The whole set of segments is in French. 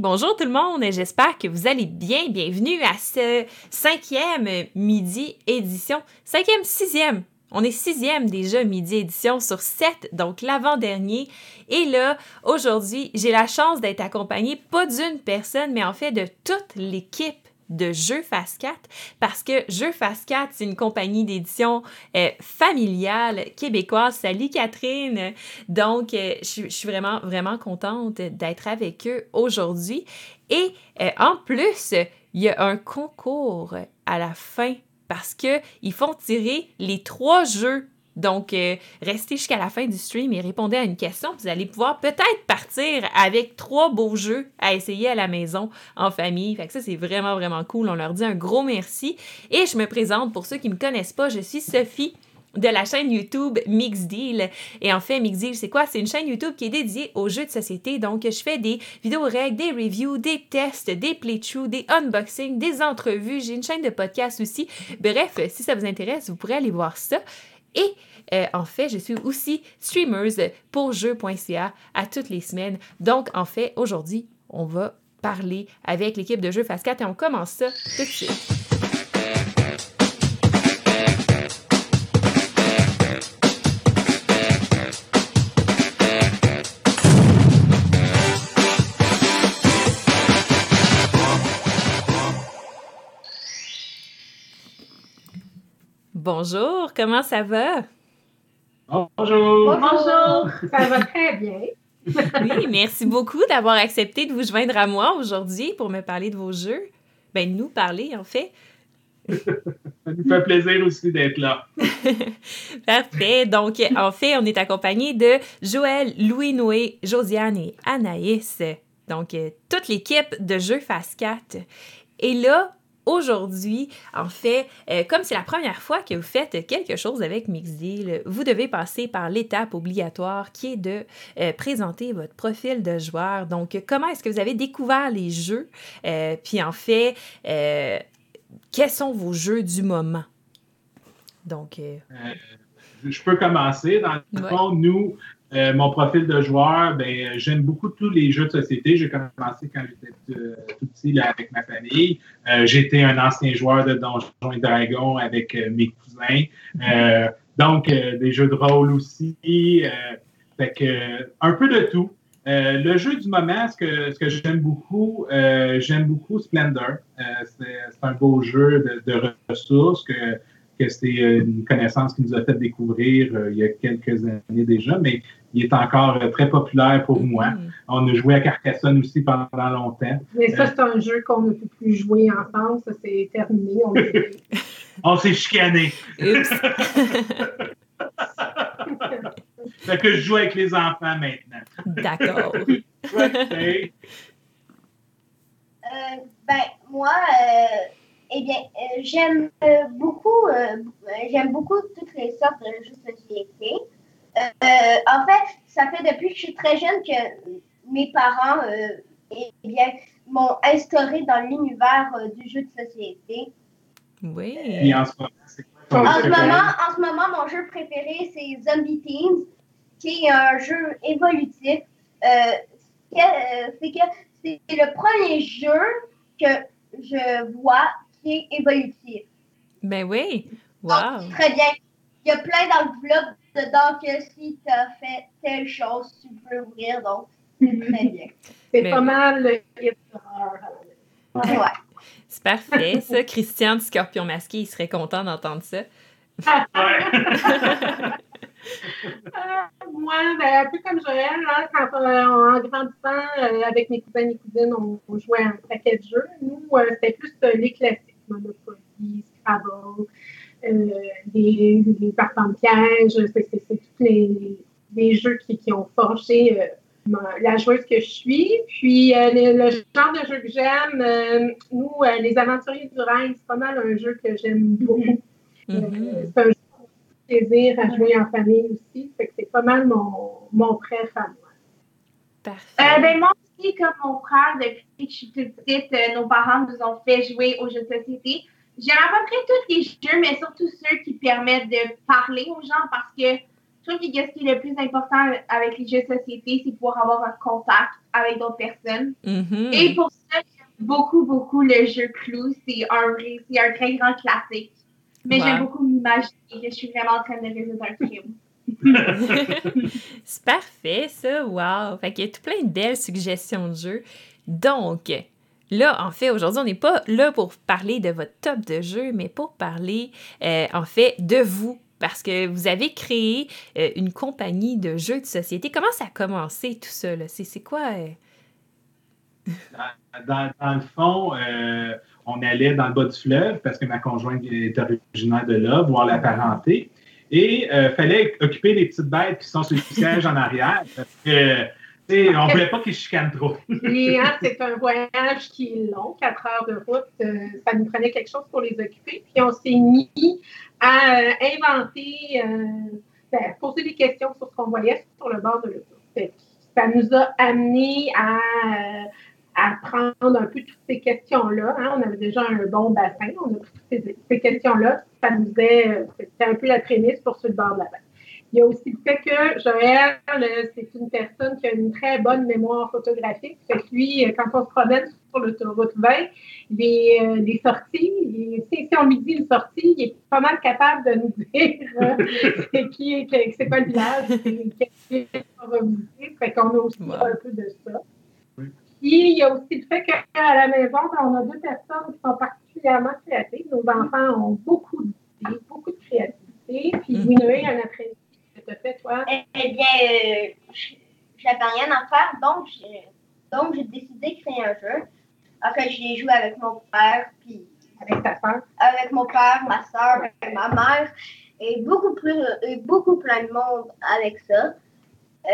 Bonjour tout le monde, j'espère que vous allez bien. Bienvenue à ce cinquième midi édition, cinquième, sixième. On est sixième déjà midi édition sur sept, donc l'avant-dernier. Et là, aujourd'hui, j'ai la chance d'être accompagnée pas d'une personne, mais en fait de toute l'équipe de Jeux Fast 4 parce que Jeux Fast 4, c'est une compagnie d'édition euh, familiale québécoise. Salut Catherine! Donc, euh, je, suis vraiment, vraiment contente d'être avec eux aujourd'hui. Et euh, en plus, il y a un concours à la fin parce qu'ils font tirer les trois jeux donc, euh, restez jusqu'à la fin du stream et répondez à une question. Vous allez pouvoir peut-être partir avec trois beaux jeux à essayer à la maison en famille. Fait que ça, c'est vraiment, vraiment cool. On leur dit un gros merci. Et je me présente pour ceux qui ne me connaissent pas. Je suis Sophie de la chaîne YouTube Mix Deal. Et en fait, Mix Deal, c'est quoi? C'est une chaîne YouTube qui est dédiée aux jeux de société. Donc, je fais des vidéos règles, des reviews, des tests, des playthroughs, des unboxings, des entrevues. J'ai une chaîne de podcast aussi. Bref, si ça vous intéresse, vous pourrez aller voir ça. Et en fait, je suis aussi streameuse pour jeux.ca à toutes les semaines. Donc, en fait, aujourd'hui, on va parler avec l'équipe de Jeux Fast 4 et on commence ça tout de suite. Bonjour, comment ça va? Bonjour. Bonjour. Ça va très bien. oui, merci beaucoup d'avoir accepté de vous joindre à moi aujourd'hui pour me parler de vos jeux. Ben, nous parler, en fait. Ça nous fait plaisir aussi d'être là. Parfait. Donc, en fait, on est accompagné de Joël, Louis-Noé, Josiane et Anaïs. Donc, euh, toute l'équipe de Jeux Fast 4. Et là, Aujourd'hui, en fait, euh, comme c'est la première fois que vous faites quelque chose avec Mixdeal, vous devez passer par l'étape obligatoire qui est de euh, présenter votre profil de joueur. Donc, comment est-ce que vous avez découvert les jeux? Euh, puis en fait, quels sont vos jeux du moment? Donc, je peux commencer. Dans le fond, nous, euh, mon profil de joueur, ben, j'aime beaucoup tous les jeux de société. J'ai commencé quand j'étais tout, petit avec ma famille. Euh, j'étais un ancien joueur de Donjons et Dragons avec euh, mes cousins. donc, des jeux de rôle aussi. fait que, un peu de tout. le jeu du moment, ce que, ce que j'aime beaucoup, j'aime beaucoup Splendor. c'est un beau jeu de, de ressources que que c'est une connaissance qui nous a fait découvrir il y a quelques années déjà, mais il est encore euh, très populaire pour moi. Mm-hmm. On a joué à Carcassonne aussi pendant longtemps. Mais ça, c'est un jeu qu'on ne peut plus jouer ensemble. Ça, c'est terminé. On, s'est chicané. fait que je joue avec les enfants maintenant. D'accord. Euh, ben, moi, euh, eh bien, j'aime beaucoup, j'aime beaucoup toutes les sortes de jeux de société. Euh, en fait, ça fait depuis que je suis très jeune que mes parents euh, eh bien, m'ont instauré dans l'univers euh, du jeu de société. Oui. en ce moment, mon jeu préféré, c'est Zombie Teams, qui est un jeu évolutif. c'est que c'est le premier jeu que je vois qui est évolutif. Ben oui. Wow. très bien. Il y a plein d'enveloppes dedans que si tu as fait telle chose, tu peux ouvrir. Donc, c'est très bien. C'est pas mal le Ouais. C'est parfait, ça. Christian du Scorpion Masqué, il serait content d'entendre ça. Euh, moi, ben, un peu comme Joël, hein, quand euh, en grandissant euh, avec mes cousins et cousines, on, jouait un paquet de jeux. Nous, c'était plus les classiques, Monopoly, Scrabble, euh, les, les de piège, c'est tous les, les, jeux qui, qui ont forgé euh, la joueuse que je suis. Puis euh, le, genre de jeu que j'aime, nous, les aventuriers du Rhin, c'est pas mal un jeu que j'aime beaucoup. Mm-hmm. c'est un jeu plaisir à jouer en famille aussi. c'est pas mal mon, mon préf à moi. Parfait. ben moi aussi, comme mon frère, depuis que je suis toute petite, nos parents nous ont fait jouer aux jeux de société. J'aime à peu près tous les jeux, mais surtout ceux qui permettent de parler aux gens parce que trouve que ce qui est le plus important avec les jeux de société, c'est pouvoir avoir un contact avec d'autres personnes. Mhm. Et pour ça, j'aime beaucoup, beaucoup le jeu Clou. C'est un, c'est un très grand classique. Mais Ouais. j'aime beaucoup m'imaginer que je suis vraiment en train de résoudre un crime. C'est parfait, ça. Wow! Fait qu'il y a tout plein de belles suggestions de jeux. Donc, là, en fait, aujourd'hui, on n'est pas là pour parler de votre top de jeux, mais pour parler, euh, en fait, de vous. Parce que vous avez créé euh, une compagnie de jeux de société. Comment ça a commencé, tout ça? C'est quoi? euh? Dans, le fond, on allait dans le bas du fleuve parce que ma conjointe est originaire de là, voir la parenté. Et il fallait occuper les petites bêtes qui sont sur le siège en arrière sais, on ne voulait pas qu'ils chicanent trop. Et hein, c'est un voyage qui est long, quatre heures de route. euh, ça nous prenait quelque chose pour les occuper. Puis on s'est mis à euh, inventer, euh, ben, poser des questions sur ce qu'on voyait sur le bord de l'auto. Fait que Ça nous a amené à, à prendre un peu toutes ces questions-là. hein. On avait déjà un bon bassin. On a pris toutes ces, ces questions-là. Ça nous est, c'était un peu la prémisse pour sur le bord de la mer. Il y a aussi le fait que Joël, euh, c'est une personne qui a une très bonne mémoire photographique. Fait que lui, euh, quand on se promène sur l'autoroute 20, les, euh, les sorties, les- si, si on lui dit une sortie, il est pas mal capable de nous dire euh, c'est qui, que- c'est quoi le village, c'est quel ville on va visiter. Fait qu'on a aussi Wow. un peu de ça. Oui. Puis il y a aussi le fait qu'à la maison, ben, on a deux personnes qui sont particulièrement créatives. Nos enfants ont beaucoup d'idées, beaucoup de créativité. Puis Mhm. Winnoé, un après-midi, tu as fait, toi? Eh, eh bien, euh, j- j'avais rien à faire, donc j'ai, donc j'ai décidé de créer un jeu. En fait, j'ai joué avec mon père, puis avec ta soeur? avec mon père, ma soeur, ma mère, et beaucoup, plus, et beaucoup plein de monde avec ça. Euh,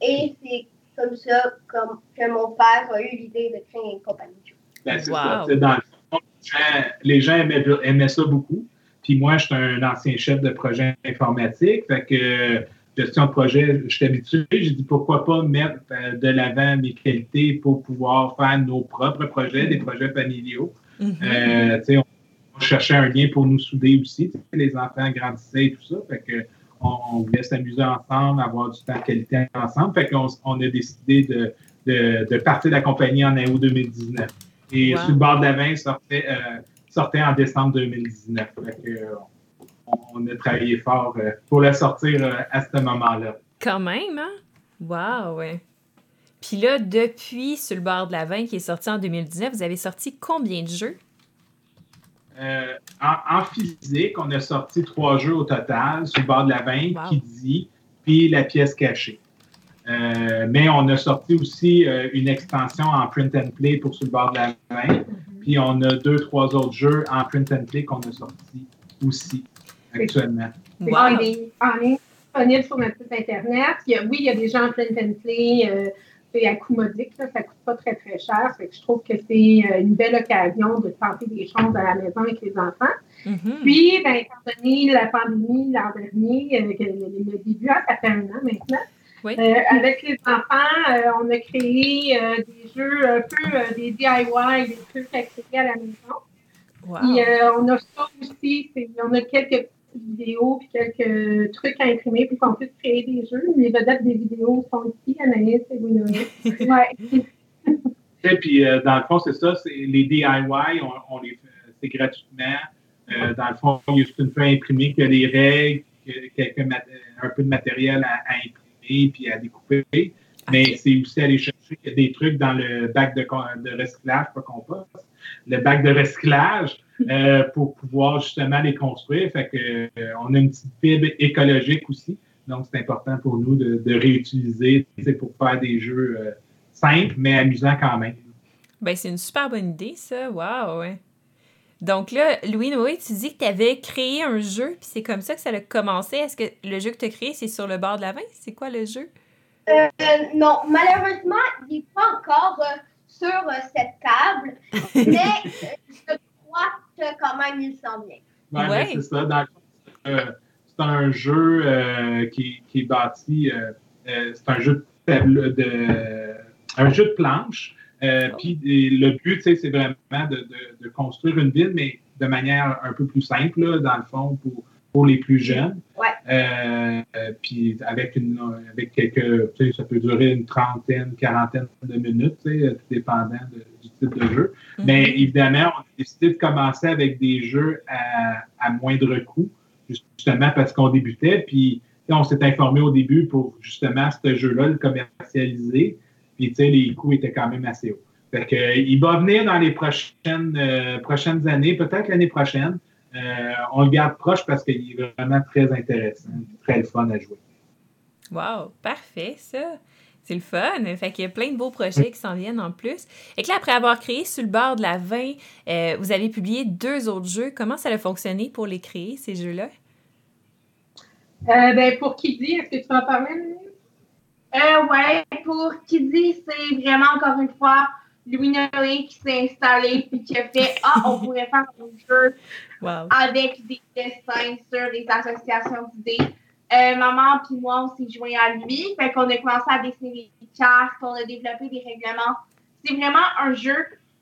et c'est comme ça comme, que mon père a eu l'idée de créer une compagnie de jeux. Ben, c'est Wow. ça. Tu sais, Dans le fond, les gens, les gens aimaient, aimaient ça beaucoup. Puis moi, je suis un ancien chef de projet informatique. Fait que euh, gestion de projet, je suis habitué. J'ai dit pourquoi pas mettre euh, de l'avant mes qualités pour pouvoir faire nos propres projets, des projets familiaux. Euh, tu sais, on, cherchait un lien pour nous souder aussi. Les enfants grandissaient et tout ça. Fait que on, on voulait s'amuser ensemble, avoir du temps de qualité ensemble. Fait qu'on on a décidé de, de, de partir de la compagnie en août 2019. Et Wow. sur le bord de la vin sortait, euh, sortait en décembre 2019. Fait que, euh, on, a travaillé fort euh, pour le sortir euh, à ce moment-là. Quand même, hein? Wow, ouais. Puis là, depuis Sur le bord de la vin qui est sorti en 2019, vous avez sorti combien de jeux? Euh, en, en physique, on a sorti trois jeux au total sur le bord de la vin, Wow. qui dit, puis la pièce cachée. Euh, mais on a sorti aussi euh, une extension en print and play pour sur le bord de la vin. Puis on a deux, trois autres jeux en print and play qu'on a sortis aussi actuellement. C'est Wow! en ligne, disponible sur notre site Internet. Il y a- oui, il y a des gens en print and play. euh, c'est à coût modique, là, ça ne coûte pas très, très cher. Fait que je trouve que c'est euh, une belle occasion de tenter des choses à la maison avec les enfants. Mhm. Puis, ben, étant donné la pandémie l'an dernier, euh, que le, le début, hein, ça fait un an maintenant, Oui. euh, avec les enfants, euh, on a créé euh, des jeux un peu euh, des DIY, des trucs à créer à la maison. Wow. Puis euh, on a ça aussi, c'est- on a quelques petites vidéos puis quelques trucs à imprimer pour qu'on puisse créer des jeux. Les vedettes des vidéos sont ici, Anaïs et Winnoé. Ouais. Et puis, euh, dans le fond, c'est ça, c'est les DIY, on, on les fait, c'est gratuitement. Euh, dans le fond, il y a juste une feuille imprimée qui a les règles, que- quelques mat- un peu de matériel à, à imprimer puis à découper. Mais c'est aussi aller chercher des trucs dans le bac de, recyclage, pas compost, le bac de recyclage euh, pour pouvoir justement les construire. Fait que euh, on a une petite fibre écologique aussi. Donc, c'est important pour nous de, de réutiliser pour faire des jeux euh, simples, mais amusants quand même. Ben, c'est une super bonne idée, ça. Wow, ouais. Donc là, Louis Noé, tu dis que tu avais créé un jeu, puis c'est comme ça que ça a commencé. Est-ce que le jeu que tu as créé, c'est sur le bord de la vin? C'est quoi le jeu? Euh, non, malheureusement, il n'est pas encore euh, sur euh, cette table, mais euh, je crois que quand même il s'en vient. Ouais, Ouais. c'est ça. Dans le fond, c'est, euh, un jeu euh, qui, qui est bâti. euh, euh, c'est un jeu de de un jeu de planche. Euh, Oh. Puis le but, c'est vraiment de, de- de construire une ville, mais de manière un peu plus simple, là, dans le fond, pour, pour les plus jeunes. Ouais. Euh, puis avec une avec quelques, ça peut durer une trentaine, quarantaine de minutes, tout dépendant du type de jeu. Mm-hmm. Mais évidemment, on a décidé de commencer avec des jeux à, à moindre coût, justement parce qu'on débutait. Puis on s'est informé au début pour justement ce jeu-là, le commercialiser. Puis tu sais, les coûts étaient quand même assez hauts. Fait que, il va venir dans les prochaines, euh, prochaines années, peut-être l'année prochaine. Euh, on le garde proche parce qu'il est vraiment très intéressant, très fun à jouer. Wow, parfait, ça. C'est le fun. Fait qu'il y a plein de beaux projets qui s'en viennent en plus. Et que là, après avoir créé Sur le bord de la 20, euh, vous avez publié deux autres jeux. Comment ça a fonctionné pour les créer, ces jeux-là? Euh, ben, pour Kiddy, est-ce que tu vas en parler? Euh, ouais, pour Kiddy, c'est vraiment encore une fois Louis Noé qui s'est installé et qui a fait Ah, on pourrait faire un jeu avec des dessins sur les associations d'idées. Euh, maman puis moi, on s'est joint à lui. Fait qu'on a commencé à dessiner des cartes, on a développé des règlements. C'est vraiment un jeu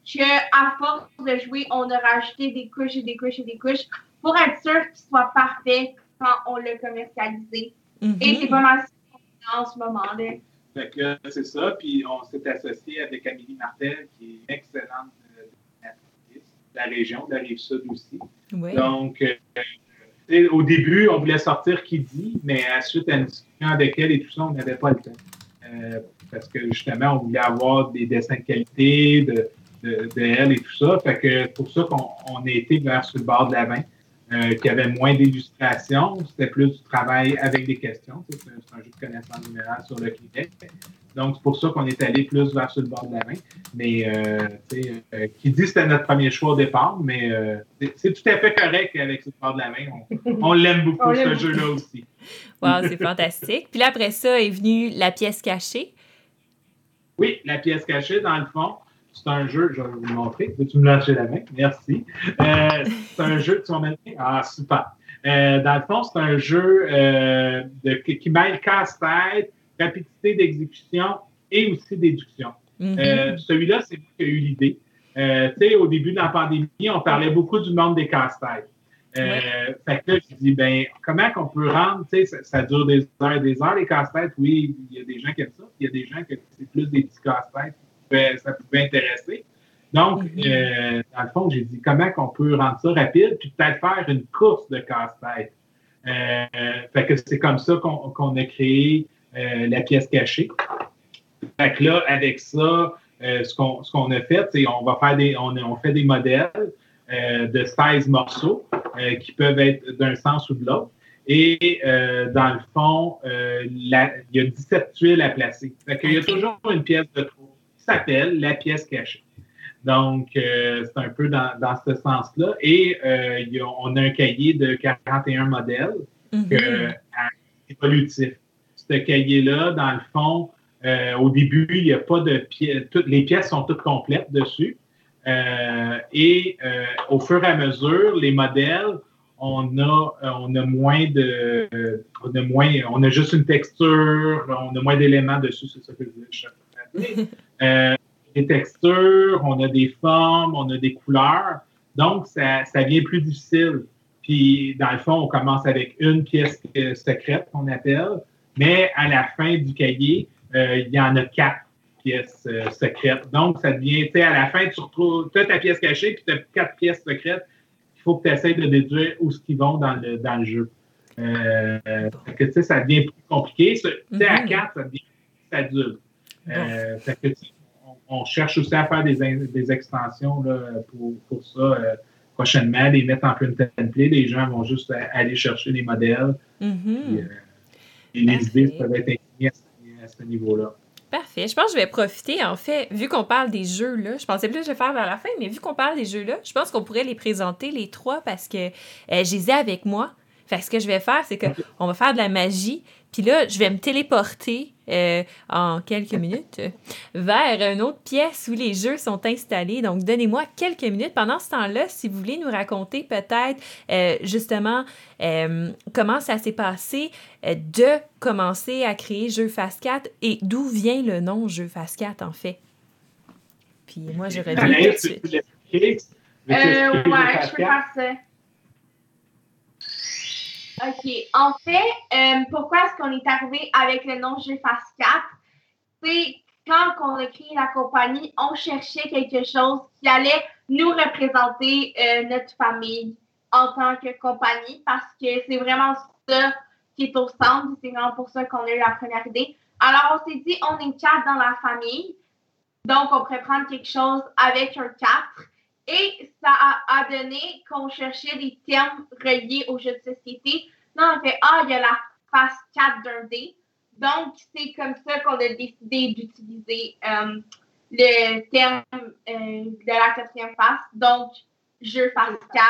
que, à force de jouer, on a rajouté des couches et des couches et des couches pour être sûr qu'il soit parfait quand on l'a commercialisé. Et c'est pas mal en ce moment-là. Fait que c'est ça. Puis on s'est associé avec Amélie Martel, qui est une excellente euh, de la région, de la rive sud aussi. Donc, euh, au début, on voulait sortir qui dit, mais à suite à une discussion avec elle et tout ça, on n'avait pas le temps. Euh, parce que justement, on voulait avoir des dessins de qualité de, de, elle et tout ça. Fait que pour ça qu'on a été vers sur le bord de la main. Euh, qui avait moins d'illustrations. C'était plus du travail avec des questions. C'est un, jeu de connaissance générale sur le Québec. Donc, c'est pour ça qu'on est allé plus vers sur le bord de la main. Mais, euh, euh qui dit que c'était notre premier choix au départ, mais c'est tout à fait correct avec sur le bord de la main. On, l'aime beaucoup, ce jeu-là aussi. Wow, c'est fantastique. Puis là, après ça est venue la pièce cachée. Oui, la pièce cachée, dans le fond, c'est un jeu, je vais vous le montrer. Veux-tu me lâcher la main? Merci. Euh, c'est un jeu, tu m'as Ah, super. Euh, dans le fond, c'est un jeu euh, de, qui mêle casse-tête, rapidité d'exécution et aussi déduction. Mm-hmm. Celui-là, c'est moi qui ai eu l'idée. tu sais, au début de la pandémie, on parlait beaucoup du monde des casse-têtes. Fait que là, je dis, ben, comment qu'on peut rendre, tu sais, ça, dure des heures et des heures, les casse-têtes? Oui, il y a des gens qui aiment ça, il y a des gens qui c'est plus des petits casse-têtes ça pouvait intéresser. Donc, mhm. euh, dans le fond, j'ai dit comment qu'on peut rendre ça rapide, puis peut-être faire une course de casse-tête. Euh, fait que c'est comme ça qu'on a créé euh, la pièce cachée. Fait que là, avec ça, ce qu'on a fait, c'est on va faire des, on, on fait des modèles de 16 morceaux qui peuvent être d'un sens ou de l'autre. Et dans le fond, il y a 17 tuiles à placer. Fait qu'il y a toujours une pièce de trop s'appelle La pièce cachée. Donc, euh, c'est un peu dans, ce sens-là. Et euh, on a un cahier de 41 modèles mm-hmm. évolutif. Ce cahier-là, dans le fond, euh, au début, il n'y a pas de pièces. Les pièces sont toutes complètes dessus. et au fur et à mesure, les modèles, on a, on a moins de. on a moins. On a juste une texture, on a moins d'éléments dessus, c'est ça que je veux Euh, des textures, on a des formes, on a des couleurs. Donc, ça, ça vient plus difficile. Puis, dans le fond, on commence avec une pièce secrète qu'on appelle, mais à la fin du cahier, euh, il y en a quatre pièces euh, secrètes. Donc, ça devient, tu sais, à la fin, tu retrouves as ta pièce cachée, puis tu as quatre pièces secrètes. Il faut que tu essaies de déduire où ce qu'ils vont dans le, dans le jeu. Euh, que, tu sais, ça devient plus compliqué. Tu sais, à mm-hmm. quatre, ça devient plus adulte. Euh, on, cherche aussi à faire des, des extensions pour, pour, ça euh, prochainement, les mettre en plein template. Les gens vont juste aller chercher les modèles. Mm-hmm. Euh, et les idées peuvent être insignées à ce, niveau-là. Parfait. Je pense que je vais profiter, en fait, vu qu'on parle des jeux, là, je pensais plus que je vais faire vers la fin, mais vu qu'on parle des jeux-là, je pense qu'on pourrait les présenter, les trois, parce que euh, je les ai avec moi. Fait ce que je vais faire, c'est qu'on va faire de la magie. Puis là, je vais me téléporter euh, en quelques minutes vers une autre pièce où les jeux sont installés. Donc, donnez-moi quelques minutes. Pendant ce temps-là, si vous voulez nous raconter peut-être euh, justement euh, comment ça s'est passé de commencer à créer Jeux Fast 4 et d'où vient le nom Jeux Fast 4 en fait? Puis moi, je reviens tout de suite. ouais, je peux faire ça. OK. En fait, euh, pourquoi est-ce qu'on est arrivé avec le nom Je fasse 4? C'est quand on a créé la compagnie, on cherchait quelque chose qui allait nous représenter euh, notre famille en tant que compagnie parce que c'est vraiment ça qui est au centre. C'est vraiment pour ça qu'on a eu la première idée. Alors, on s'est dit, on est quatre dans la famille. Donc, on pourrait prendre quelque chose avec un 4. Et ça a, donné qu'on cherchait des termes reliés aux jeux de société. Non, on fait, ah, il y a la phase 4 d'un dé. Donc, c'est comme ça qu'on a décidé d'utiliser euh, le terme euh, de la quatrième phase. Donc, jeu phase 4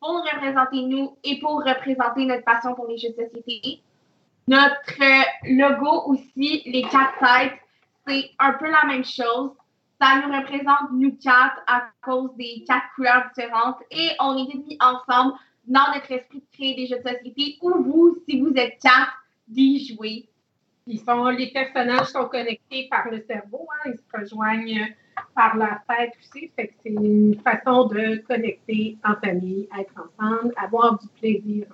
pour représenter nous et pour représenter notre passion pour les jeux de société. Notre logo aussi, les quatre têtes, c'est un peu la même chose. Ça nous représente nous quatre à cause des quatre couleurs différentes et on est mis ensemble dans notre esprit de créer des jeux de société ou vous, si vous êtes quatre, d'y jouer. Ils sont, les personnages sont connectés par le cerveau, hein, ils se rejoignent par la tête aussi. c'est une façon de connecter en famille, être ensemble, avoir du plaisir.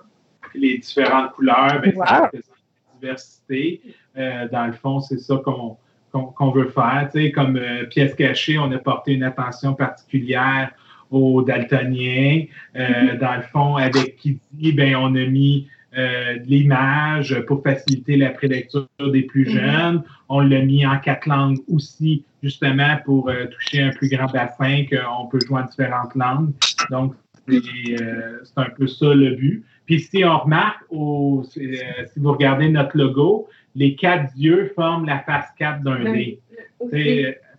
Les différentes couleurs, ben, ça représente la diversité. Euh, dans le fond, c'est ça qu'on qu'on veut faire. Tu sais, comme euh, pièce cachée, on a porté une attention particulière aux daltoniens. Euh, mm-hmm. Dans le fond, avec Kitty, ben, on a mis euh, l'image pour faciliter la prélecture des plus mm-hmm. jeunes. On l'a mis en quatre langues aussi, justement pour euh, toucher un plus grand bassin qu'on peut jouer en différentes langues. Donc, c'est un peu ça le but. Puis si on remarque, au, si vous regardez notre logo, les quatre yeux forment la face 4 d'un dé.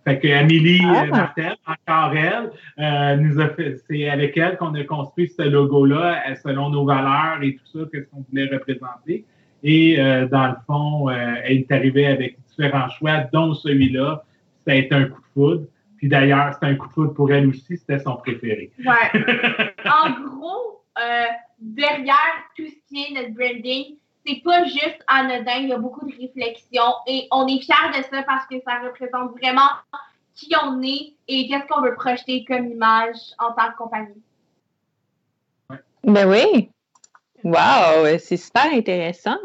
Fait que Amélie ah. Euh, Martel, encore elle, euh, nous a fait, c'est avec elle qu'on a construit ce logo-là euh, selon nos valeurs et tout ça, qu'est-ce qu'on voulait représenter. Et dans le fond, elle est arrivée avec différents choix, dont celui-là. Ça a été un coup de foudre. Puis d'ailleurs, c'était un coup de foudre pour elle aussi, c'était son préféré. Ouais. en gros, derrière tout ce qui est notre branding, c'est pas juste anodin, il y a beaucoup de réflexion et on est fiers de ça parce que ça représente vraiment qui on est et qu'est-ce qu'on veut projeter comme image en tant que compagnie. Ben oui. Wow, c'est super intéressant.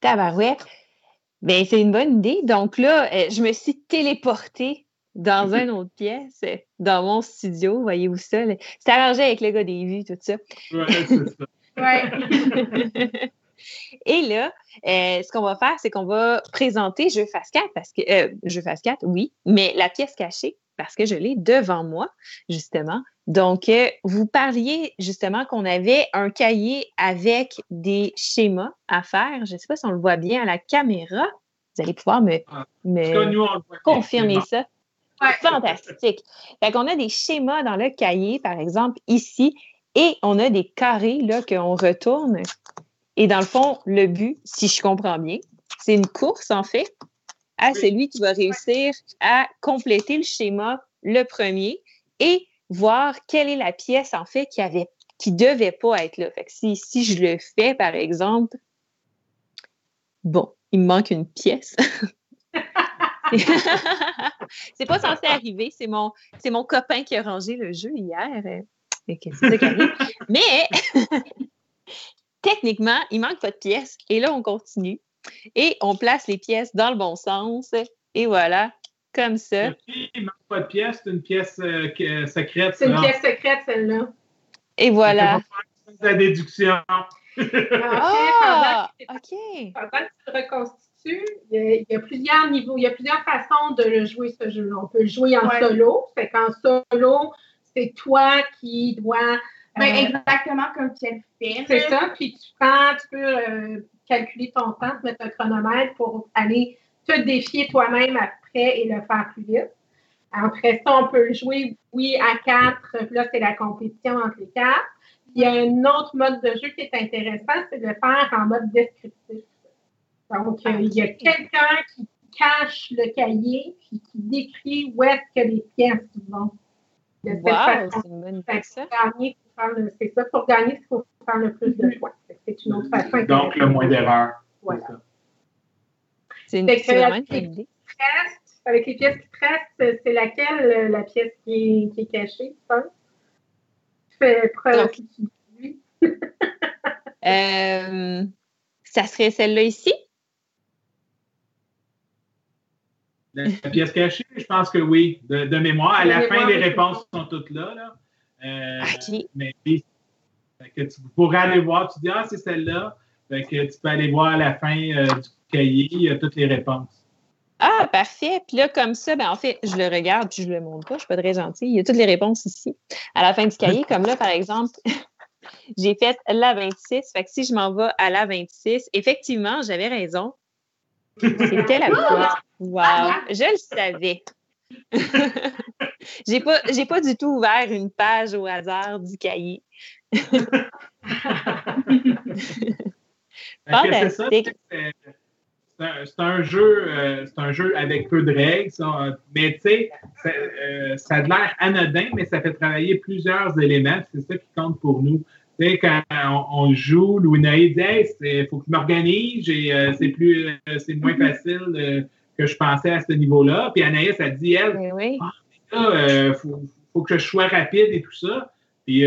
Tabarouette. Ben, c'est une bonne idée. Donc là, euh, je me suis téléportée dans une autre pièce, dans mon studio. Voyez-vous ça? C'est arrangé avec le gars des vues, tout ça. Ouais, c'est ça. ouais. Et là, euh, ce qu'on va faire, c'est qu'on va présenter Jeu Face 4 parce que euh, Jeu Face 4, oui, mais la pièce cachée parce que je l'ai devant moi, justement. Donc, euh, vous parliez justement qu'on avait un cahier avec des schémas à faire. Je ne sais pas si on le voit bien à la caméra. Vous allez pouvoir me, ah, confirmer ça. Fantastique. Fait qu'on a des schémas dans le cahier, par exemple, ici, et on a des carrés là qu'on retourne et dans le fond, le but, si je comprends bien, c'est une course, en fait, à celui qui va réussir à compléter le schéma le premier et voir quelle est la pièce, en fait, qui avait qui devait pas être là. Fait que si, si je le fais, par exemple, bon, il me manque une pièce. c'est pas censé arriver, c'est mon, c'est mon copain qui a rangé le jeu hier. Mais techniquement, il manque pas de pièces. Et là, on continue. Et on place les pièces dans le bon sens. Et voilà, comme ça. Il manque pas de pièces, c'est une pièce euh, secrète. C'est une pièce secrète, celle-là. Et voilà. La déduction. Ah, OK. Pendant que tu le reconstitues, il y, a, plusieurs niveaux, il y a plusieurs façons de jouer ce jeu-là. On peut le jouer en solo. Fait qu'en solo, c'est toi qui dois ben, euh, exactement comme tu le fais. C'est ça. Puis tu prends, tu peux euh, calculer ton temps, te mettre un chronomètre pour aller te défier toi-même après et le faire plus vite. Après ça, on peut jouer, oui, à quatre. Là, c'est la compétition entre les quatre. Il y a un autre mode de jeu qui est intéressant, c'est de le faire en mode descriptif. Donc, euh, il y a quelqu'un qui cache le cahier puis qui décrit où est-ce que les pièces vont. wow, c'est une bonne c'est ça, pour gagner, il faut faire le plus de choix. C'est une autre façon. Donc, le moins d'erreurs. Voilà. C'est une, vraiment une idée. Avec les pièces qui restent, c'est laquelle euh, la pièce qui est, qui est cachée? Tu fais preuve. Euh, ça serait celle-là ici? La pièce cachée, je pense que oui, de, mémoire. À la fin, les réponses sont toutes là. là. Euh, OK. Mais oui, que tu pourrais aller voir, tu dis, ah, c'est celle-là. que tu peux aller voir à la fin euh, du cahier, il y a toutes les réponses. Ah, parfait. Puis là, comme ça, ben, en fait, je le regarde puis je le montre pas. Je ne suis pas très gentille. Il y a toutes les réponses ici. À la fin du cahier, comme là, par exemple, j'ai fait la 26. Fait que si je m'en vais à la 26, effectivement, j'avais raison. C'était la boîte. Wow! Je le savais. J'ai pas, j'ai pas du tout ouvert une page au hasard du cahier. Fantastique c'est un, jeu, euh, c'est un jeu avec peu de règles, mais tu sais, ça, euh, ça, a l'air anodin, mais ça fait travailler plusieurs éléments. C'est ça qui compte pour nous. Tu sais, quand on, joue, Louis dit il faut que je m'organise, euh, c'est plus, c'est moins mm-hmm. facile que je pensais à ce niveau-là. Puis Anaïs a dit, elle, il ah, faut, faut, que je sois rapide et tout ça. Puis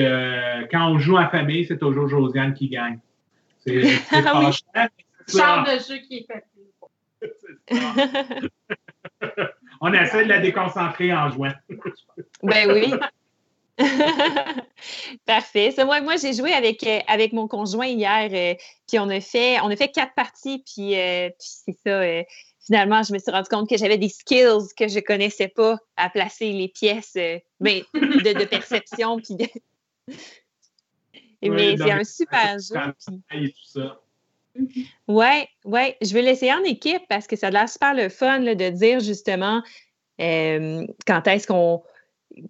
quand on joue en famille, c'est toujours Josiane qui gagne. C'est ah oui. genre de jeu qui est fait. On essaie de la déconcentrer en juin. ben oui. Parfait. moi, moi j'ai joué avec, euh, avec mon conjoint hier, euh, puis on a fait on a fait quatre parties, puis, euh, c'est ça. Finalement, je me suis rendu compte que j'avais des skills que je ne connaissais pas à placer les pièces ben, de, perception. Puis mais c'est un super jeu. Oui, oui. Je vais l'essayer en équipe parce que ça a l'air super le fun de dire justement euh, quand est-ce qu'on.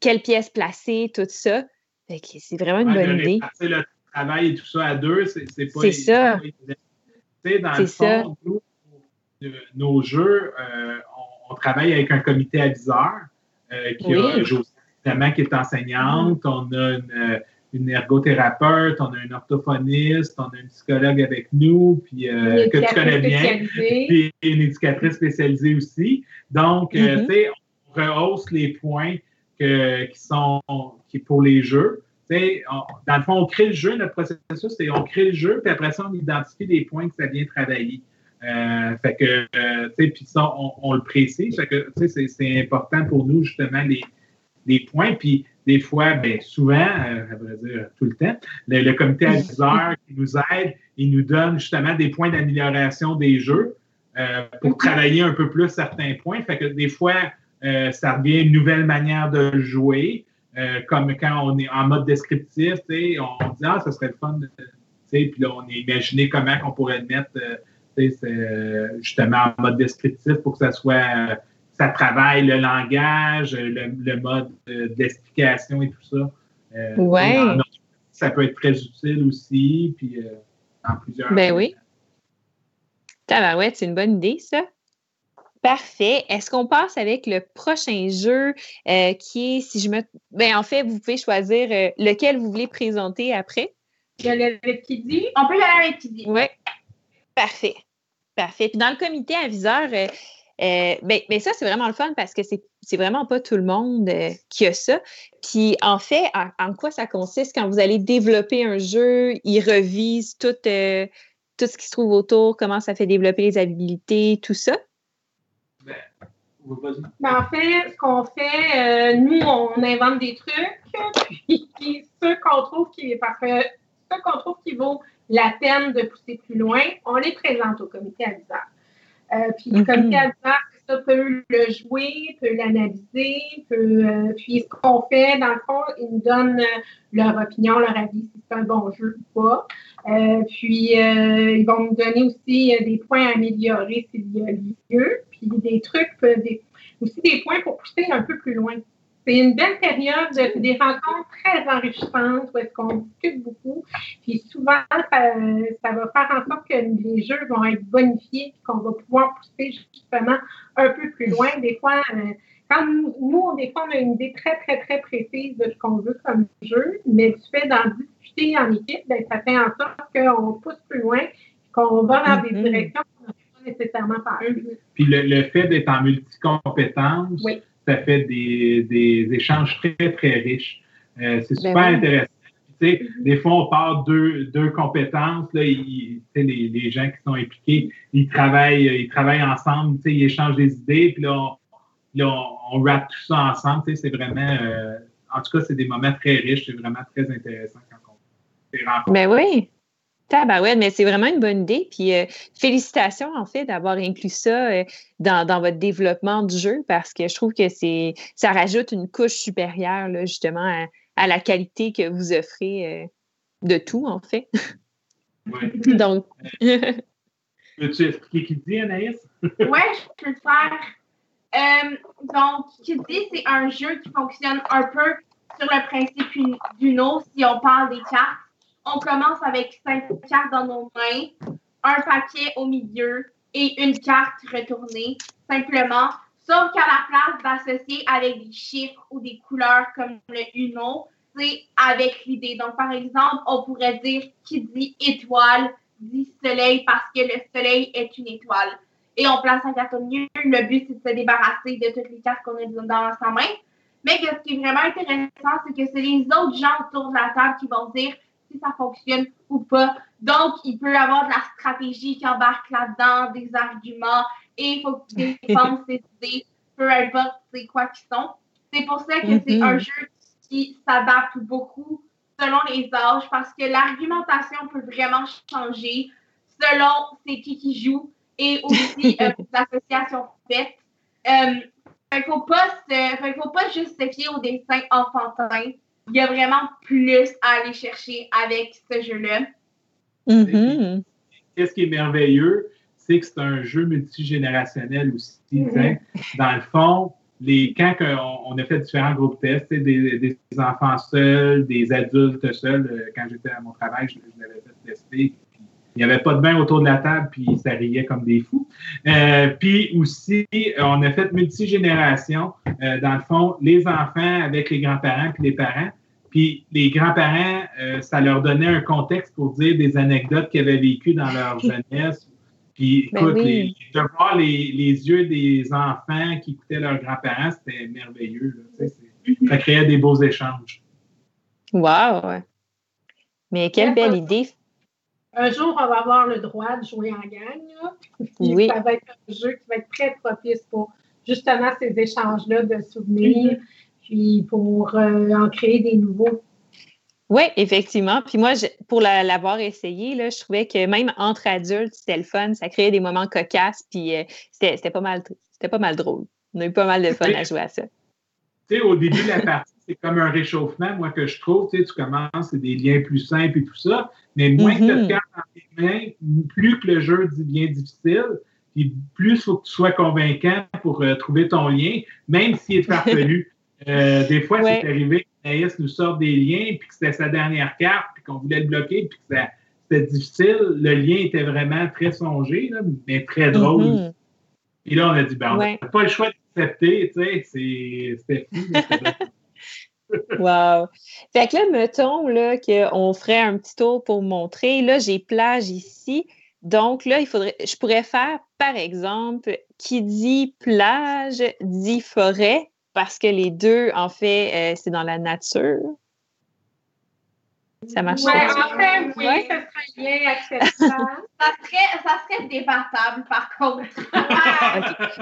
quelle pièce placer, tout ça. c'est vraiment une bonne idée. Le travail et tout ça à deux, c'est pas. C'est ça. dans le fond, nous, nos jeux, euh, on, travaille avec un comité aviseur euh, qui a qui est enseignante. On a une une ergothérapeute, on a un orthophoniste, on a une psychologue avec nous, puis euh, que tu connais bien, puis une éducatrice spécialisée aussi. Donc, euh, mm-hmm. tu sais, on rehausse les points qui sont qui pour les jeux. On, dans le fond, on crée le jeu, notre processus, c'est on crée le jeu, puis après ça, on identifie les points que ça vient travailler. Euh, fait que, tu sais, puis ça, on, le précise. Fait que, tu sais, c'est important pour nous, justement, les, les points. Puis, des fois, bien souvent, euh, à vrai dire tout le temps, le, comité aviseur qui nous aide, il nous donne justement des points d'amélioration des jeux euh, pour travailler un peu plus certains points. Fait que des fois, euh, ça devient une nouvelle manière de jouer. comme quand on est en mode descriptif, on dit Ah, ça serait le fun de. Puis là, on est imaginé comment on pourrait le mettre justement en mode descriptif pour que ça soit ça travaille le langage, le, mode d'explication et tout ça. Euh, oui. Ça peut être très utile aussi, puis euh, en plusieurs. Ben oui. ouais, c'est une bonne idée, ça. Parfait. Est-ce qu'on passe avec le prochain jeu euh, qui est, si je me. Ben, en fait, vous pouvez choisir lequel vous voulez présenter après? Il y a avec Kiddy. On peut y aller avec Kiddy. Oui. Parfait. Puis dans le comité aviseur, euh, ben, ben, ça, c'est vraiment le fun parce que c'est vraiment pas tout le monde euh, qui a ça. Puis en fait, en, quoi ça consiste? Quand vous allez développer un jeu, il revise tout, euh, tout ce qui se trouve autour, comment ça fait développer les habilités, tout ça? Ben, en fait, ce qu'on fait, nous, on invente des trucs, puis ceux qu'on trouve qui, parce que ceux qu'on trouve qui vaut la peine de pousser plus loin, on les présente au comité aviseur. Euh, puis le comité ça peut le jouer, peut l'analyser, peut, euh, puis ce qu'on fait, dans le fond, ils nous donnent euh, leur opinion, leur avis, si c'est un bon jeu ou pas. puis ils vont nous donner aussi des points à améliorer s'il y a lieu, puis des trucs, des, aussi des points pour pousser un peu plus loin c'est une belle période, des rencontres très enrichissantes où est-ce qu'on discute beaucoup. Puis souvent, ça, va faire en sorte que les jeux vont être bonifiés et qu'on va pouvoir pousser justement un peu plus loin. Des fois, euh, quand nous, nous, des fois, on a une idée très, très, très précise de ce qu'on veut comme jeu, mais du fait d'en discuter en équipe, ben, ça fait en sorte qu'on pousse plus loin qu'on va dans des mm-hmm. directions qu'on n'a pas nécessairement par Puis le, le fait d'être en multicompétence, ça fait des, échanges très, très riches. Euh, c'est ben super intéressant. Mm-hmm. Des fois, on part deux, deux compétences. Là, les, les, gens qui sont impliqués, ils travaillent, ils travaillent ensemble, ils échangent des idées, puis là, on, là, on, tout ça ensemble. C'est vraiment, euh, en tout cas, c'est des moments très riches, c'est vraiment très intéressant quand on les rencontre. Ben oui. Ouais, mais c'est vraiment une bonne idée. Puis euh, félicitations, en fait, d'avoir inclus ça euh, dans, dans, votre développement du jeu parce que je trouve que c'est ça rajoute une couche supérieure, là, justement, à, à la qualité que vous offrez euh, de tout, en fait. Oui. Donc. Peux-tu expliquer qui dit, Anaïs? oui, je peux le faire. Euh, donc, dit, c'est un jeu qui fonctionne un peu sur le principe d'Uno. Si on parle des cartes, on commence avec cinq cartes dans nos mains, un paquet au milieu et une carte retournée, simplement. Sauf qu'à la place d'associer avec des chiffres ou des couleurs comme le Uno, c'est avec l'idée. Donc, par exemple, on pourrait dire qui dit étoile dit soleil parce que le soleil est une étoile. Et on place un carton milieu. Le but, c'est de se débarrasser de toutes les cartes qu'on a dans sa main. Mais ce qui est vraiment intéressant, c'est que c'est les autres gens autour de la table qui vont dire si ça fonctionne ou pas. Donc, il peut y avoir de la stratégie qui embarque là-dedans, des arguments, et il faut que tu défendes ces idées, peu importe c'est quoi qui sont. C'est pour ça que c'est un mm-hmm. jeu qui s'adapte beaucoup selon les âges, parce que l'argumentation peut vraiment changer selon c'est qui qui joue et aussi euh, l'association faites. Euh, il ne faut, faut, pas juste se fier au dessin enfantin. Il y a vraiment plus à aller chercher avec ce jeu-là. Mm-hmm. Qu'est-ce qui est merveilleux, c'est que c'est un jeu multigénérationnel aussi. Mm-hmm. Dans le fond, les, quand on, a fait différents groupes tests, des, des, enfants seuls, des adultes seuls, euh, quand j'étais à mon travail, je, je l'avais fait tester. Il n'y avait pas de bain autour de la table, puis ça riait comme des fous. Euh, puis aussi, on a fait multigénération. Euh, dans le fond, les enfants avec les grands-parents puis les parents. Puis les grands-parents, euh, ça leur donnait un contexte pour dire des anecdotes qu'ils avaient vécues dans leur jeunesse. Puis ben écoute, de voir les, yeux des enfants qui écoutaient leurs grands-parents, c'était merveilleux. ça créait des beaux échanges. Wow! Mais quelle belle idée! Un jour, on va avoir le droit de jouer en gang. Oui. Ça va être un jeu qui va être très propice pour justement ces échanges-là de souvenirs, mm-hmm. Puis pour euh, en créer des nouveaux. Oui, effectivement. Puis moi, pour l'avoir essayé, là, je trouvais que même entre adultes, c'était le fun. Ça créait des moments cocasses, puis euh, c'était pas mal c'était pas mal drôle. On a eu pas mal de fun à jouer à ça. Tu sais, au début de la partie, c'est comme un réchauffement, moi, que je trouve. Tu sais, tu commences, c'est des liens plus simples et tout ça. Mais moins que tu as de cartes dans tes mains, plus que le jeu devient difficile, puis plus il faut que tu sois convaincant pour euh, trouver ton lien, même s'il est farfelu. Euh, des fois, c'est arrivé qu'Anaïs nous sort des liens, puis que c'était sa dernière carte, puis qu'on voulait le bloquer, puis que c'était difficile. Le lien était vraiment très songé, là, mais très drôle. Mm Et là, on a dit, ben, on n'a pas le choix d'accepter, tu sais, c'était fou. wow. Fait que là, mettons là, qu'on ferait un petit tour pour montrer. Là, j'ai plage ici. Donc là, il faudrait, je pourrais faire, par exemple, qui dit plage dit forêt, parce que les deux, en fait, euh, c'est dans la nature. Ça marche ouais, en fait, oui, ça serait bien acceptable. ça, serait, ça serait débattable, par contre.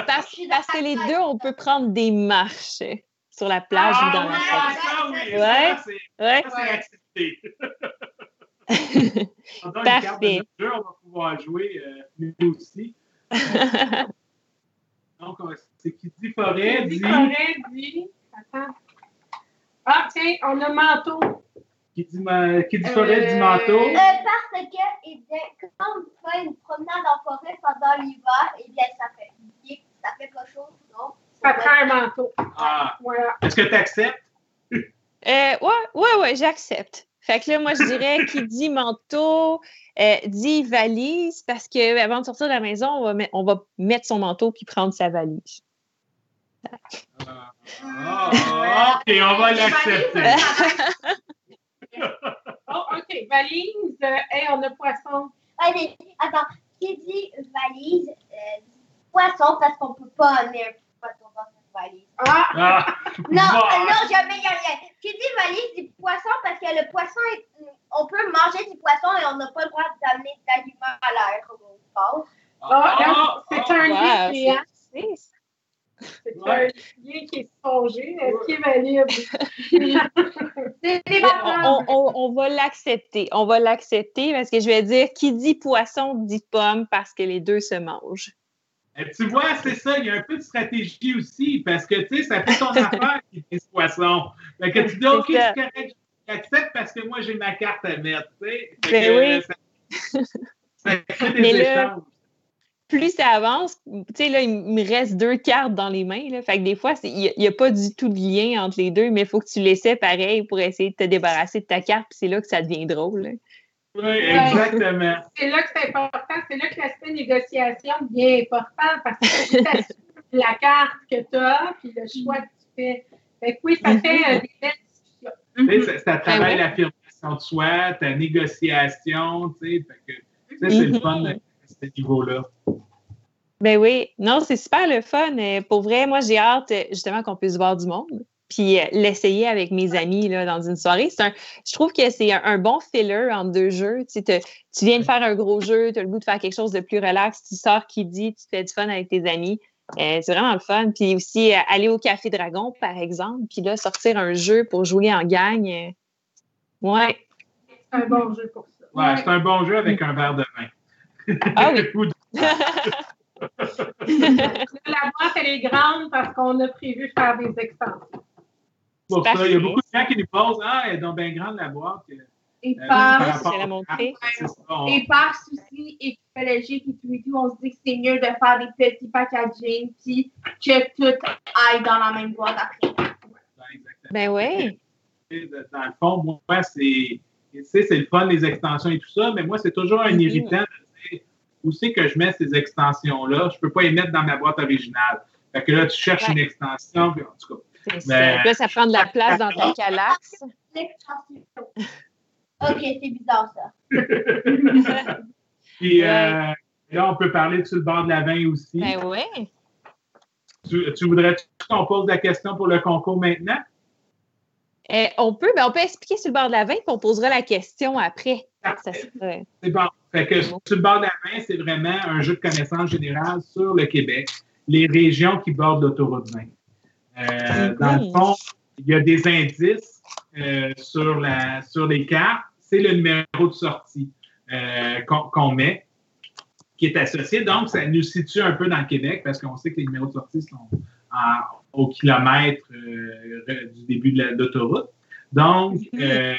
parce, parce, que les deux, on peut prendre des marches sur la plage ou dans la forêt. Ah, oui, ouais. ouais. c'est accepté. Parfait. Jeu, on va pouvoir jouer euh, nous aussi. Donc, c'est qui dit forêt, dit... forêt, dit... Attends. Ah, tiens, on a manteau. Qui dit, ma... qui dit forêt, euh... dit manteau. Euh, parce que, eh bien, quand on fait une promenade en forêt pendant l'hiver, eh bien, ça fait, ça fait quelque chose, non? Ça prend un manteau. Ah. Voilà. Est-ce que tu acceptes? Euh, ouais, ouais, ouais, j'accepte. Fait que là, moi, je dirais qui dit manteau, euh, dit valise, parce qu'avant de sortir de la maison, on va, met, on va mettre son manteau puis prendre sa valise. Ah, ah, ok, on va l'accepter. oh, ok, valise, euh, et on a poisson. Allez, attends, qui dit valise, euh, poisson, parce qu'on ne peut pas amener un valise. Ah! ah. Non, non, jamais il y a rien. Qui dit valise dit poisson parce que le poisson est manger du poisson et on n'a pas le droit d'amener d'aliments à l'air comme on parle. Ah, c'est un lien hein? c'est- C'est un lien qui est songé. Est-ce qu'il est valide? C'est des on, on- on- on va l'accepter. On va l'accepter parce que je vais dire qui dit poisson dit pomme parce que les deux se mangent. Euh, Tu vois, c'est ça, il y a un peu de stratégie aussi, parce que, tu sais, ça fait ton affaire qui est ce poisson. Fait que tu dis, OK, C'est correct, j'accepte parce que moi, j'ai ma carte à mettre, tu sais. Fait Ben oui. Ça, ça crée des Mais là, échanges. Plus ça avance, tu sais, là, il me reste deux cartes dans les mains. Là. Fait que des fois, il n'y a, pas du tout de lien entre les deux, mais il faut que tu laissais pareil pour essayer de te débarrasser de ta carte, puis c'est là que ça devient drôle. là. Oui, exactement. C'est là que c'est important. C'est là que l'aspect négociation devient important parce que tu la carte que tu as puis le choix que tu fais. Fait que oui, ça fait euh, des belles discussions. Tu sais, ça, ça travaille ouais. l'affirmation de soi, ta négociation, tu sais. Fait que, tu sais, c'est le fun Mhm. à ce niveau-là. Ben oui, non, c'est super le fun. Euh, Pour vrai, moi, j'ai hâte euh, justement qu'on puisse voir du monde. Puis euh, l'essayer avec mes amis là, dans une soirée. C'est un, je trouve que c'est un, un bon filler entre deux jeux. Tu, sais, te- tu viens de faire un gros jeu, tu as le goût de faire quelque chose de plus relax, tu sors qui dit, tu fais du fun avec tes amis. Euh, c'est vraiment le fun. Puis aussi, euh, aller au Café Dragon, par exemple, puis là, sortir un jeu pour jouer en gang. euh, ouais. C'est un bon jeu pour ça. Ouais, c'est un bon jeu avec un verre de vin. Ah oui. Ou de- La boîte, elle est grande parce qu'on a prévu faire des extensions. Pour ça, il y a beaucoup de gens qui nous posent Ah, elle est donc bien grande la boîte. Et Euh, par, rapport la on- et par souci écologique et tout et tout, on se dit que c'est mieux de faire des petits packaging puis que tout aille dans la même boîte après. exactement. Ben oui. Dans le fond, moi, c'est tu sais, c'est le fun, les extensions et tout ça, mais moi, c'est toujours un irritant de dire où c'est que je mets ces extensions-là. Je ne peux pas les mettre dans ma boîte originale. Fait que là, tu cherches Ouais. une extension, puis en tout cas. Ben- Là, ça prend de la place dans ta calaxe. Ok, c'est bizarre ça. Puis Ouais. euh, là, on peut parler sur le bord de la vin aussi. Ben oui. Tu, tu voudrais qu'on pose la question pour le concours maintenant? Euh, on peut, ben, on peut expliquer sur le bord de la vin, puis on posera la question après. Serait- C'est bon. Fait que sur le bord de la main, c'est vraiment un jeu de connaissances générales sur le Québec, les régions qui bordent l'autoroute 20. Euh, Dans le fond, il y a des indices euh, sur, la, sur les cartes. C'est le numéro de sortie euh, qu'on met, qui est associé. Donc, ça nous situe un peu dans le Québec parce qu'on sait que les numéros de sortie sont en- au kilomètre du début de la- de l'autoroute. Donc, euh,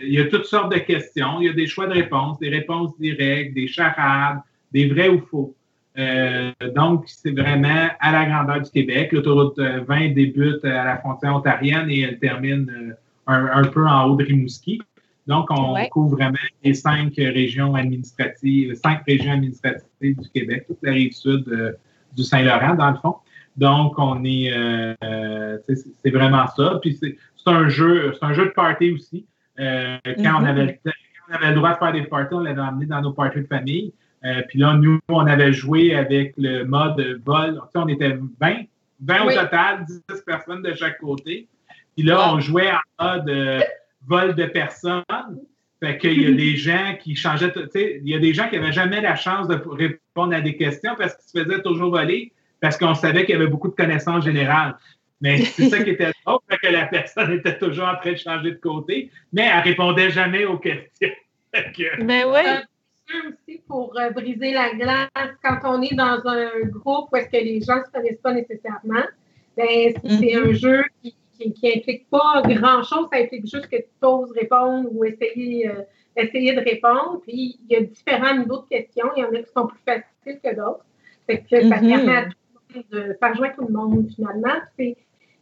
il y a toutes sortes de questions. Il y a des choix de réponses, des réponses directes, des charades, des vrais ou faux. Euh, donc, c'est vraiment à la grandeur du Québec. L'autoroute euh, 20 débute à la frontière ontarienne et elle termine euh, un, un peu en haut de Rimouski. Donc, on Ouais. couvre vraiment les cinq régions administratives, cinq régions administratives du Québec, toute la rive sud euh, du Saint-Laurent, dans le fond. Donc, on est, euh, euh, c'est vraiment ça. Puis c'est c'est un jeu, c'est un jeu de party aussi. Euh, quand, on Mhm. avait, le temps- on avait le droit de faire des parties, on l'avait amené dans nos parties de famille. Euh, puis là, nous, on avait joué avec le mode vol. Tu sais, on était 20, 20 Oui. au total, 10 personnes de chaque côté. Puis là, Wow. on jouait en mode euh, vol de personnes. Fait qu'il y a des gens qui changeaient, tu sais, il y a des gens qui n'avaient jamais la chance de répondre à des questions parce qu'ils se faisaient toujours voler, parce qu'on savait qu'il y avait beaucoup de connaissances générales. Mais c'est ça qui était drôle, fait que la personne était toujours en train de changer de côté, mais elle répondait jamais aux questions. Fait que- Ben oui. Aussi pour euh, briser la glace quand on est dans un groupe où est-ce que les gens ne se connaissent pas nécessairement. Ben, c'est Mhm. un jeu qui, qui, qui implique pas grand-chose, ça implique juste que tu oses répondre ou essayer, euh, essayer de répondre. Puis il y a différents niveaux de questions. Il y en a qui sont plus faciles que d'autres. Fait que ça Mhm. permet à tout le monde de faire jouer tout le monde finalement. C'est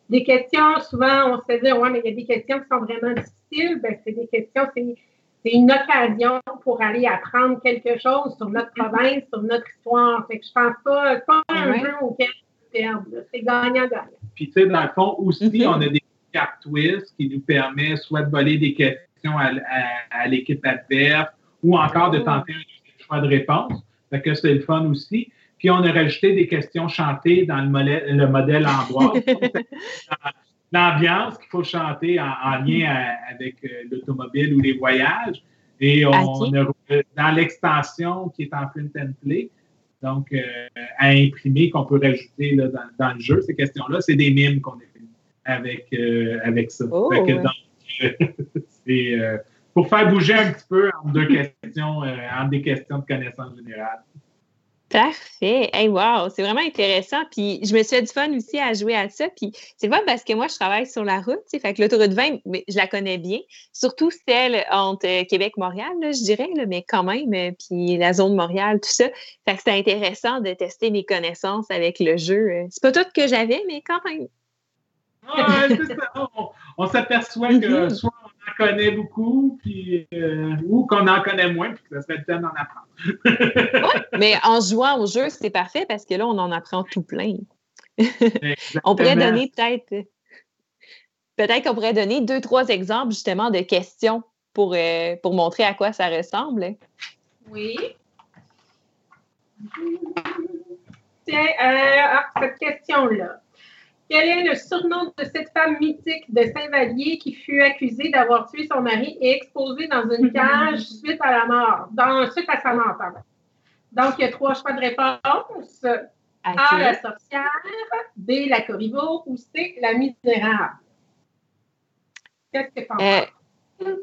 des questions, souvent on se fait dire Ouais, mais il y a des questions qui sont vraiment difficiles. Ben, c'est des questions, c'est c'est une occasion pour aller apprendre quelque chose sur notre province, sur notre histoire. Fait que je pense pas, c'est pas un Ouais. jeu auquel on là. C'est gagnant-gagnant. Puis, tu sais, dans le fond, aussi, Mhm. on a des cartes twist qui nous permet soit de voler des questions à, à- à l'équipe adverse ou encore de tenter un choix de réponse. Fait que c'est le fun aussi. Puis, on a rajouté des questions chantées dans le, modèle- le modèle en bois. L'ambiance qu'il faut chanter en, en lien à- avec euh, l'automobile ou les voyages. Et on, a dans l'extension qui est en print and play, donc à imprimer qu'on peut rajouter là, dans, le jeu, ces questions-là, c'est des mimes qu'on a fait avec, avec ça. Oh, c'est pour faire bouger un petit peu entre deux questions, entre des questions de connaissance générale. Parfait. Hey, wow, c'est vraiment intéressant. Puis je me suis fait du fun aussi à jouer à ça. Puis c'est vrai parce que moi, je travaille sur la route. Fait que l'autoroute 20, je la connais bien. Surtout celle entre euh, Québec Montréal, je dirais, mais quand même. Euh, puis la zone Montréal, tout ça. Fait que c'est intéressant de tester mes connaissances avec le jeu. Euh, c'est pas tout que j'avais, mais quand même. Ah, on, s'aperçoit que soit en connaît beaucoup, puis, ou qu'on en connaît moins, puis que ça serait le temps d'en apprendre mais en jouant au jeu, c'est parfait parce que là, on en apprend tout plein. on pourrait donner peut-être. Peut-être qu'on pourrait donner deux, trois exemples justement de questions pour, euh, pour montrer à quoi ça ressemble. Oui. Tiens, euh, ah, cette question-là. Quel est le surnom de cette femme mythique de Saint-Vallier qui fut accusée d'avoir tué son mari et exposée dans une cage suite à la mort, dans, suite à sa mort, pardon. Donc, il y a trois choix de réponse. A, la sorcière, B, la corriveau ou C, la misérable. Qu'est-ce que tu penses? Euh,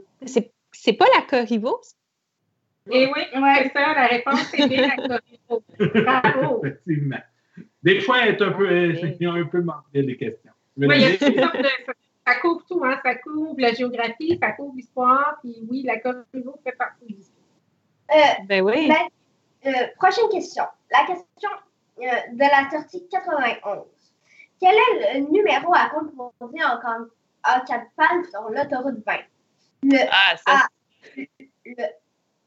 c'est pas la corriveau? Eh oui, c'est ça, la réponse c'est B, la corriveau. Bravo! Effectivement. Des fois, elle est un peu, ont un peu manqué les questions. Oui, il y a toutes sortes de. Ça couvre tout, hein? Ça couvre la géographie, ça couvre l'histoire, puis oui, la corriveau fait partie de l'histoire. Euh, ben oui. Ben, euh, prochaine question. La question euh, de la sortie 91. Quel est le numéro à composer en, en quatre pannes sur l'autoroute 20? Le ah, ça... A, le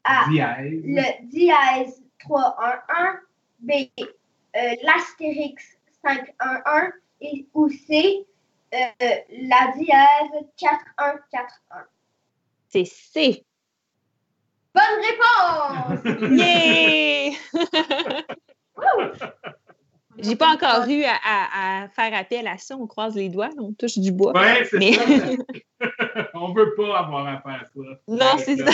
A, dièse. le dièse 311, B, euh, l'astérix 511 et ou C, euh, la dièse 4141. C'est C. Bonne réponse! Yeah! J'ai pas encore eu à, faire appel à ça. On croise les doigts, on touche du bois. Oui, c'est ça. on veut pas avoir à faire ça. Non, c'est ça.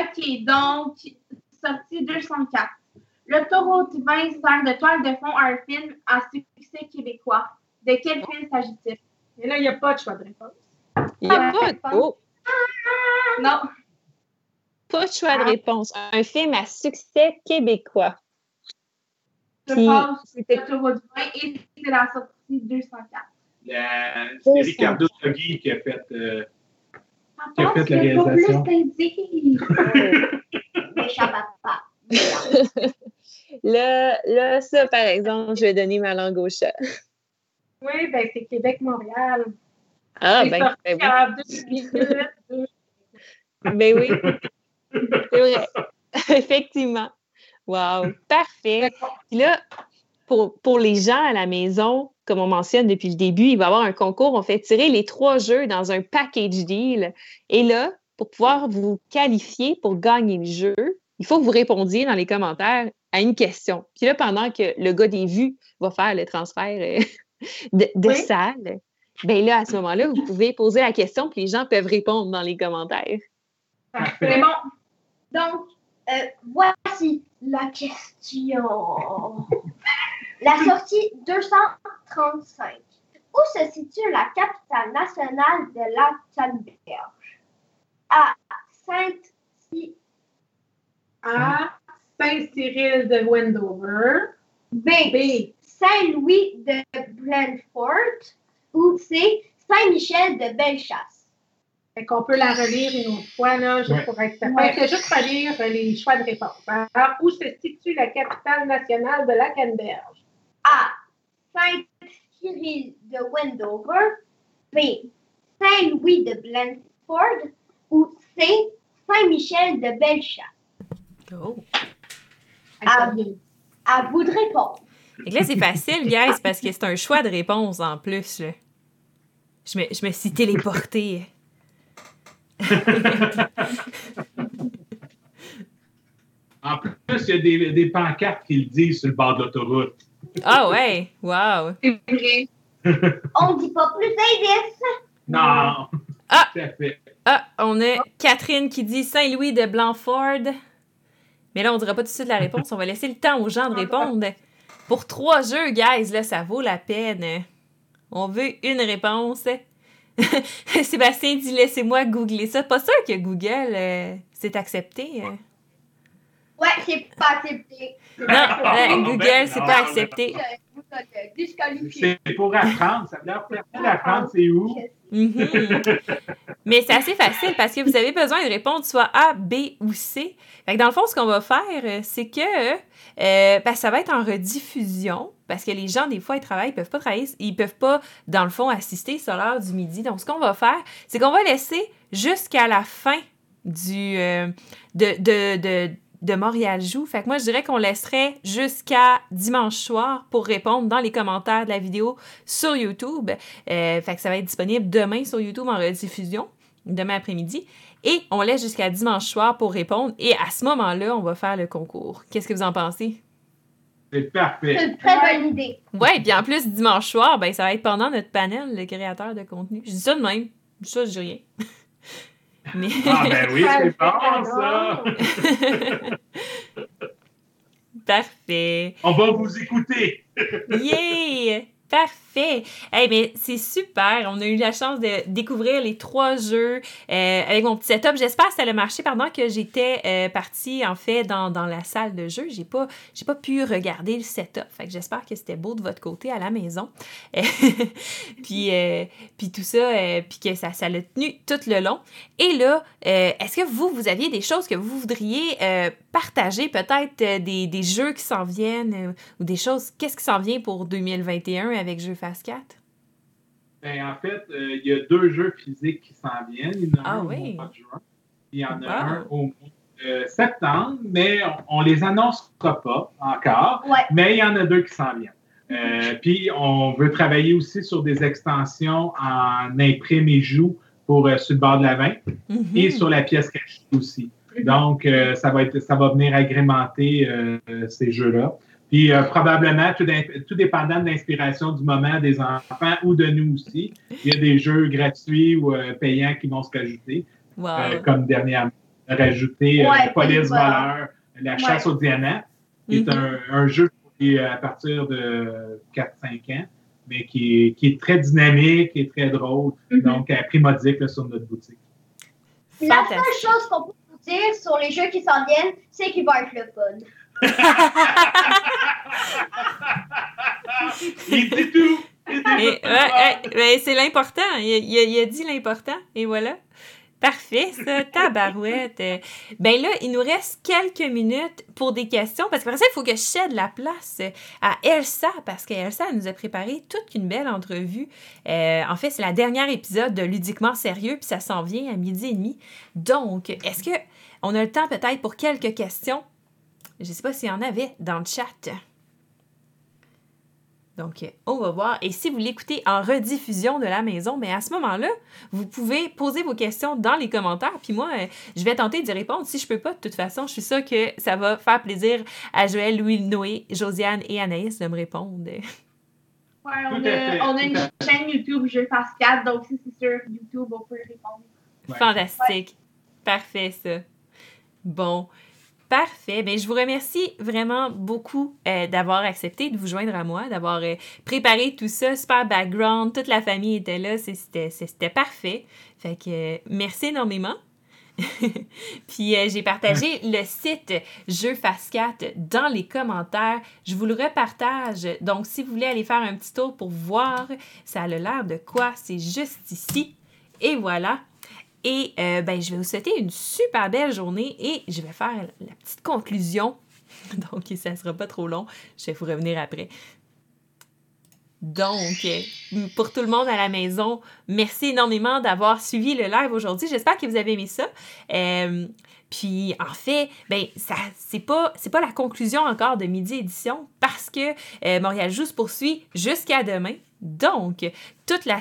OK, donc, sortie 204. Le taureau 20 sert de toile de fond à un film à succès québécois. De quel film s'agit-il? Et là, il n'y a pas de choix de réponse. Il n'y a pas de oh. Non. Pas de choix de ah. réponse. Un film à succès québécois. Je pense que c'est le taureau du vin et c'est la sortie 204. C'est Ricardo Togui qui a fait, euh, qui a fait la réalisation. là, là, ça, par exemple, je vais donner ma langue au chat. Oui, ben c'est Québec-Montréal. Ah, ben, ben oui. ben oui. C'est vrai. Effectivement. Wow, parfait. Puis là, pour, pour les gens à la maison, comme on mentionne depuis le début, il va y avoir un concours. On fait tirer les trois jeux dans un package deal. Et là, pour pouvoir vous qualifier pour gagner le jeu, il faut que vous répondiez dans les commentaires à une question. Puis là, pendant que le gars des vues va faire le transfert euh, de, salle, bien là, à ce moment-là, vous pouvez poser la question, puis les gens peuvent répondre dans les commentaires. Parfait. Bon. Donc, euh, voici la question. la sortie 235. Où se situe la capitale nationale de la Canberge? A. Sainte-Cyr a. Saint-Cyril de Wendover. B. Saint-Louis de Brentford. Ou C. Saint-Michel de Bellechasse. Fait qu'on peut la relire une autre fois, là, juste pour être certain. C'est juste relire les choix de réponse. Alors, où se situe la capitale nationale de la Canberge? A. Saint-Cyril de Wendover. B. Saint-Louis de Brentford. Ou C. Saint-Michel de Bellechasse. Oh. À, à bout de réponse. Et là, c'est facile, guys, parce que c'est un choix de réponse en plus. Je, me, je me suis téléportée. en plus, il y a des, des, pancartes qui le disent sur le bord de l'autoroute. Ah ouais, wow. On dit pas plus d'indices. Non. Ah! Ah, on a Catherine qui dit Saint-Louis de Blanford. Mais là, on ne dira pas tout de suite la réponse. On va laisser le temps aux gens de répondre. Pour trois jeux, guys, là, ça vaut la peine. On veut une réponse. Sébastien dit laissez-moi googler ça. Pas sûr que Google euh, s'est accepté. Euh. Ouais, c'est pas accepté. Non, euh, Google, c'est pas accepté. C'est pour apprendre. Ça leur permet d'apprendre c'est où? Mm-hmm. Mais c'est assez facile parce que vous avez besoin de répondre soit A, B ou C. Dans le fond, ce qu'on va faire, c'est que euh, ben, ça va être en rediffusion parce que les gens, des fois, ils travaillent, ils peuvent pas travailler, ils peuvent pas, dans le fond, assister sur l'heure du midi. Donc, ce qu'on va faire, c'est qu'on va laisser jusqu'à la fin du, euh, de, de, de de Montréal Joue. Fait que moi, je dirais qu'on laisserait jusqu'à dimanche soir pour répondre dans les commentaires de la vidéo sur YouTube. Euh, fait que ça va être disponible demain sur YouTube en rediffusion, demain après-midi. Et on laisse jusqu'à dimanche soir pour répondre. Et à ce moment-là, on va faire le concours. Qu'est-ce que vous en pensez? C'est parfait. C'est une très bonne idée. Ouais, puis en plus, dimanche soir, ben, ça va être pendant notre panel, le créateur de contenu. Je dis ça de même. Ça, je dis rien. Ah ben oui, c'est bon ça! Parfait. On va vous écouter. yeah! Parfait. Hey, mais c'est super. On a eu la chance de découvrir les trois jeux euh, avec mon petit setup. J'espère que ça a marché pendant que j'étais euh, partie, en fait, dans, dans, la salle de jeu. J'ai pas, j'ai pas pu regarder le setup. Fait j'espère que c'était beau de votre côté à la maison. puis, euh, puis tout ça, puis que ça, ça l'a tenu tout le long. Et là, est-ce que vous, vous aviez des choses que vous voudriez partager? Peut-être des, des, jeux qui s'en viennent ou des choses, qu'est-ce qui s'en vient pour 2021 avec Jeux 4? Ben, en fait, euh, il y a deux jeux physiques qui s'en viennent. Il y en a ah un au mois de juin. Il y en a un au mois de septembre, mais on, ne les annoncera pas encore. Mais il y en a deux qui s'en viennent. Euh, puis on veut travailler aussi sur des extensions en imprime et joue pour euh, sur le bord de la main mm-hmm. et sur la pièce cachée aussi. Donc, ça, va être, ça va venir agrémenter ces jeux-là. Puis euh, probablement, tout, tout, dépendant de l'inspiration du moment des enfants ou de nous aussi, il y a des jeux gratuits ou euh, payants qui vont se rajouter. Euh, comme dernièrement, rajouter Police Voleur, La chasse au diamant, qui est mm-hmm. un, jeu qui est à partir de 4-5 ans, mais qui est, qui est, très dynamique et très drôle. Mm-hmm. Donc, à prix modique sur notre boutique. La seule chose qu'on peut vous dire sur les jeux qui s'en viennent, c'est qu'il va être le fun. Il dit tout. c'est l'important. Il, a dit l'important. Et voilà. Parfait, ça, tabarouette. ben là, il nous reste quelques minutes pour des questions, parce que ça, il faut que je cède la place à Elsa, parce qu'Elsa nous a préparé toute une belle entrevue. Euh, en fait, c'est la dernière épisode de Ludiquement Sérieux, puis ça s'en vient à midi et demi. Donc, est-ce que on a le temps peut-être pour quelques questions? Je ne sais pas s'il y en avait dans le chat. Donc, on va voir. Et si vous l'écoutez en rediffusion de la maison, mais à ce moment-là, vous pouvez poser vos questions dans les commentaires. Puis moi, je vais tenter d'y répondre. Si je ne peux pas, de toute façon, je suis sûre que ça va faire plaisir à Joël, Louis, Noé, Josiane et Anaïs de me répondre. Ouais, on, a, une chaîne YouTube Je Fasse 4, donc si c'est sur YouTube, on peut répondre. Fantastique. Parfait, ça. Bon. Parfait. Bien, je vous remercie vraiment beaucoup euh, d'avoir accepté de vous joindre à moi, d'avoir euh, préparé tout ça, super background, toute la famille était là, c'était parfait. Fait que euh, merci énormément. Puis j'ai partagé le site Jeux Fast 4 dans les commentaires. Je vous le repartage. Donc, si vous voulez aller faire un petit tour pour voir, ça a l'air de quoi, c'est juste ici. Et voilà. Et euh, ben, je vais vous souhaiter une super belle journée et je vais faire la petite conclusion. Donc, ça ne sera pas trop long. Je vais vous revenir après. Donc, pour tout le monde à la maison, merci énormément d'avoir suivi le live aujourd'hui. J'espère que vous avez aimé ça. Euh, puis en fait, ben ça c'est pas c'est pas la conclusion encore de midi édition parce que euh, Montréal Joue se poursuit jusqu'à demain. Donc, toute la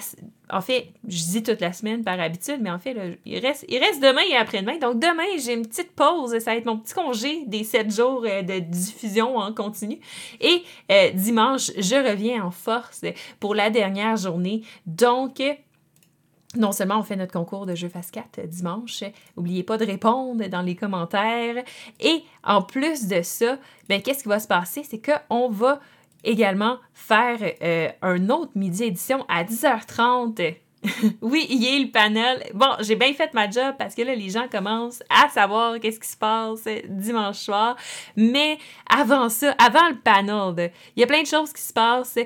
en fait, je dis toute la semaine par habitude, mais en fait, il, reste, demain et après-demain. Donc, demain, j'ai une petite pause. Ça va être mon petit congé des sept jours euh, de diffusion en continu. Et euh, dimanche, je reviens en force pour la dernière journée. Donc, non seulement on fait notre concours de jeux Fast 4 dimanche, n'oubliez pas de répondre dans les commentaires. Et en plus de ça, ben, qu'est-ce qui va se passer? C'est qu'on va également faire euh, un autre midi édition à 10h30. oui, il y a le panel. Bon, j'ai bien fait ma job parce que là, les gens commencent à savoir qu'est-ce qui se passe dimanche soir. Mais avant ça, avant le panel, il y a plein de choses qui se passent.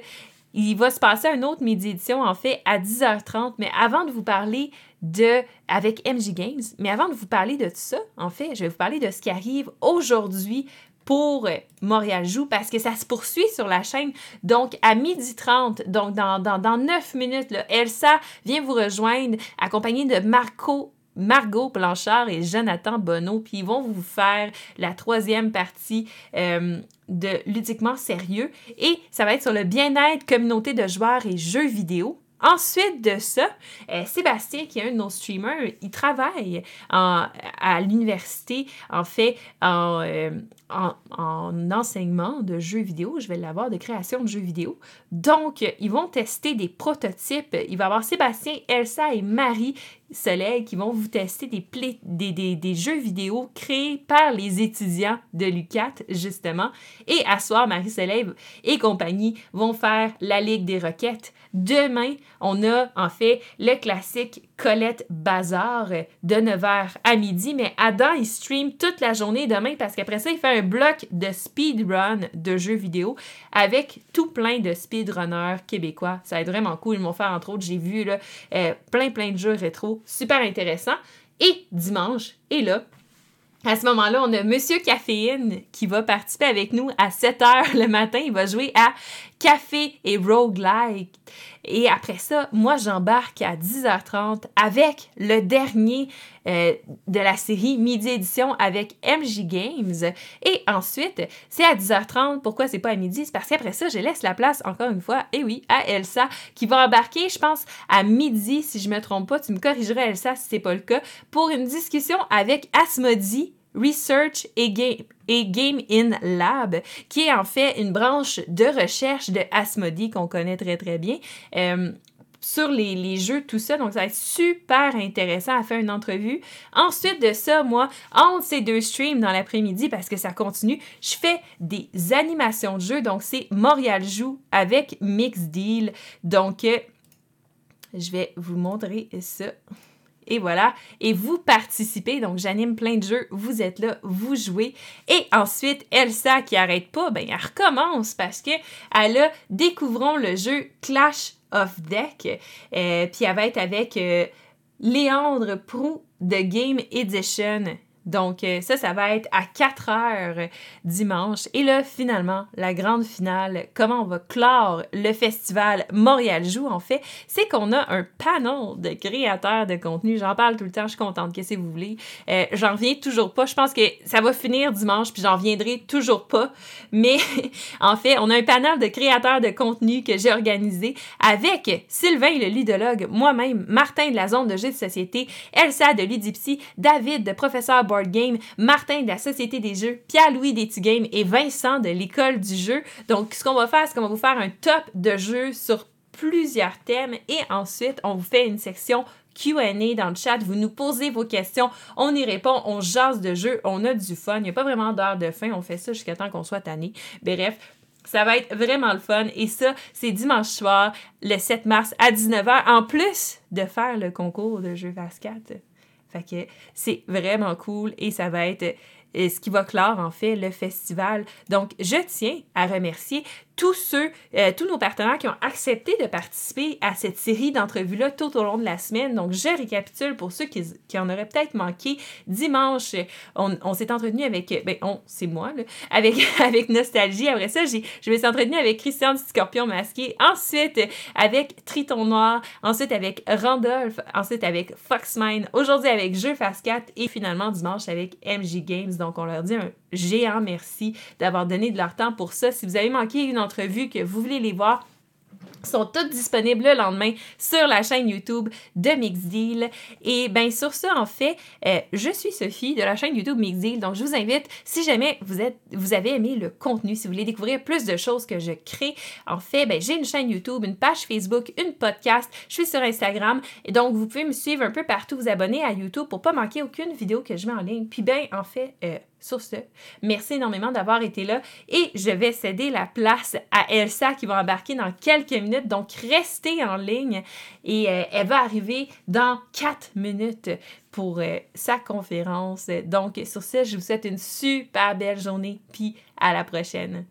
Il va se passer un autre midi édition, en fait, à 10h30. Mais avant de vous parler de, avec MJ Games, mais avant de vous parler de tout ça, en fait, je vais vous parler de ce qui arrive aujourd'hui pour Montréal Joue parce que ça se poursuit sur la chaîne. Donc, à 12h30, donc dans, dans, dans 9 minutes, là, Elsa vient vous rejoindre accompagnée de Marco Margot Blanchard et Jonathan Bonneau, puis ils vont vous faire la troisième partie euh, de Ludiquement Sérieux. Et ça va être sur le bien-être, communauté de joueurs et jeux vidéo. Ensuite de ça, euh, Sébastien, qui est un de nos streamers, il travaille à l'université, en fait, euh, en, en, enseignement de jeux vidéo. Je vais l'avoir de création de jeux vidéo. Donc, ils vont tester des prototypes. Il va y avoir Sébastien, Elsa et Marie Soleil qui vont vous tester des, jeux vidéo créés par les étudiants de l'UCAT, justement. Et à soir, Marie Soleil et compagnie vont faire la Ligue des Roquettes. Demain, on a en fait le classique Colette Bazar de 9h à midi, mais Adam, il stream toute la journée demain parce qu'après ça, il fait un bloc de speedrun de jeux vidéo avec tout plein de speedrunners québécois. Ça va être vraiment cool. Ils m'ont fait, entre autres, j'ai vu euh, plein, plein de jeux rétro. Super intéressant. Et dimanche, et là, à ce moment-là, on a Monsieur Caféine qui va participer avec nous à 7 h le matin. Il va jouer à Café et Roguelike. Et après ça, moi, j'embarque à 10h30 avec le dernier euh, de la série Midi Édition avec MJ Games. Et ensuite, c'est à 10h30. Pourquoi c'est pas à midi? C'est parce qu'après ça, je laisse la place, encore une fois, et oui, à Elsa, qui va embarquer, je pense, à midi, si je me trompe pas. Tu me corrigerais, Elsa, si c'est pas le cas, pour une discussion avec Asmodi Research et Game, et Game in Lab, qui est en fait une branche de recherche de Asmodee qu'on connaît très très bien. Euh, sur les, jeux, tout ça. Donc, ça va être super intéressant à faire une entrevue. Ensuite de ça, moi, entre ces deux streams dans l'après-midi, parce que ça continue, je fais des animations de jeux. Donc, c'est Montréal Joue avec Mix Deal. Donc, euh, je vais vous montrer ça. Et voilà. Et vous participez. Donc, j'anime plein de jeux. Vous êtes là, vous jouez. Et ensuite, Elsa, qui arrête pas, ben, elle recommence parce que elle a Découvrons le jeu Clash of Deck. Euh, puis, elle va être avec euh, Léandre Prou de Game Edition. Donc, euh, ça, ça va être à 4 heures dimanche. Et là, finalement, la grande finale, comment on va clore le festival Montréal Joue, en fait, c'est qu'on a un panel de créateurs de contenu. J'en parle tout le temps, je suis contente. Qu'est-ce que vous voulez? Euh, j'en reviens toujours pas. Je pense que ça va finir dimanche, puis j'en reviendrai toujours pas. Mais en fait, on a un panel de créateurs de contenu que j'ai organisé avec Sylvain, le lidologue, moi-même, Martin de la zone de jeux de société, Elsa de Ludipsy, David de professeur Martin de la Société des Jeux, Pierre-Louis des Game et Vincent de l'École du Jeu. Donc, ce qu'on va faire, c'est qu'on va vous faire un top de jeux sur plusieurs thèmes et ensuite, on vous fait une section Q&A dans le chat, vous nous posez vos questions, on y répond, on jase de jeux, on a du fun, il n'y a pas vraiment d'heure de fin, on fait ça jusqu'à temps qu'on soit tanné. Bref, ça va être vraiment le fun. Et ça, c'est dimanche soir, le 7 mars à 19h, en plus de faire le concours de jeux 4. Fait que c'est vraiment cool et ça va être euh, ce qui va clore en fait le festival. Donc, je tiens à remercier tous ceux, euh, tous nos partenaires qui ont accepté de participer à cette série d'entrevues-là tout au long de la semaine. Donc, je récapitule pour ceux qui, en auraient peut-être manqué. Dimanche, on, s'est entretenu avec, ben, on, c'est moi, là, avec, avec Nostalgie. Après ça, j'ai, je me suis entretenu avec Christian du Scorpion Masqué. Ensuite, avec Triton Noir. Ensuite, avec Randolph. Ensuite, avec Foxmine. Aujourd'hui, avec Jeux Fast 4. Et finalement, dimanche, avec MJ Games. Donc, on leur dit un géant merci d'avoir donné de leur temps pour ça. Si vous avez manqué une entrevue, que vous voulez les voir, sont toutes disponibles le lendemain sur la chaîne YouTube de Mixdeal. Et bien, sur ça, en fait, euh, je suis Sophie de la chaîne YouTube Mixdeal. Donc, je vous invite, si jamais vous, êtes, vous avez aimé le contenu, si vous voulez découvrir plus de choses que je crée, en fait, ben, j'ai une chaîne YouTube, une page Facebook, une podcast. Je suis sur Instagram. Et donc, vous pouvez me suivre un peu partout, vous abonner à YouTube pour pas manquer aucune vidéo que je mets en ligne. Puis, bien, en fait, euh, sur ce, merci énormément d'avoir été là et je vais céder la place à Elsa qui va embarquer dans quelques minutes. Donc, restez en ligne et euh, elle va arriver dans quatre minutes pour euh, sa conférence. Donc, sur ce, je vous souhaite une super belle journée puis à la prochaine.